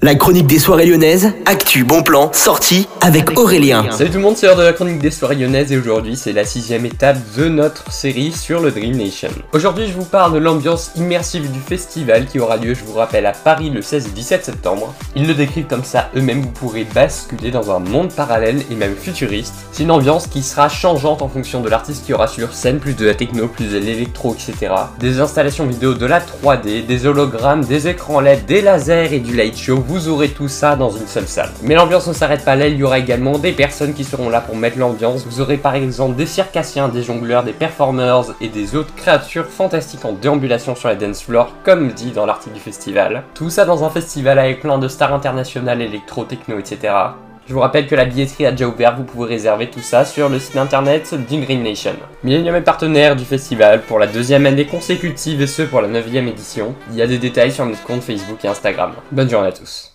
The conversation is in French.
La chronique des soirées lyonnaises, actu, bon plan, sortie avec Aurélien. Salut tout le monde, c'est l'heure de la chronique des soirées lyonnaises et aujourd'hui c'est la sixième étape de notre série sur le Dream Nation. Aujourd'hui je vous parle de l'ambiance immersive du festival qui aura lieu, je vous rappelle, à Paris le 16 et 17 septembre. Ils le décrivent comme ça eux-mêmes, vous pourrez basculer dans un monde parallèle et même futuriste. C'est une ambiance qui sera changeante en fonction de l'artiste qui aura sur scène, plus de la techno, plus de l'électro, etc. Des installations vidéo, de la 3D, des hologrammes, des écrans LED, des lasers et du light show vous aurez tout ça dans une seule salle. Mais l'ambiance ne s'arrête pas là, il y aura également des personnes qui seront là pour mettre l'ambiance. Vous aurez par exemple des circassiens, des jongleurs, des performers et des autres créatures fantastiques en déambulation sur la dance floor, comme dit dans l'article du festival. Tout ça dans un festival avec plein de stars internationales, électro, techno, etc. Je vous rappelle que la billetterie a déjà ouvert, vous pouvez réserver tout ça sur le site internet d'Ingreen Nation. Millennium est partenaire du festival pour la deuxième année consécutive et ce pour la neuvième édition. Il y a des détails sur notre compte Facebook et Instagram. Bonne journée à tous.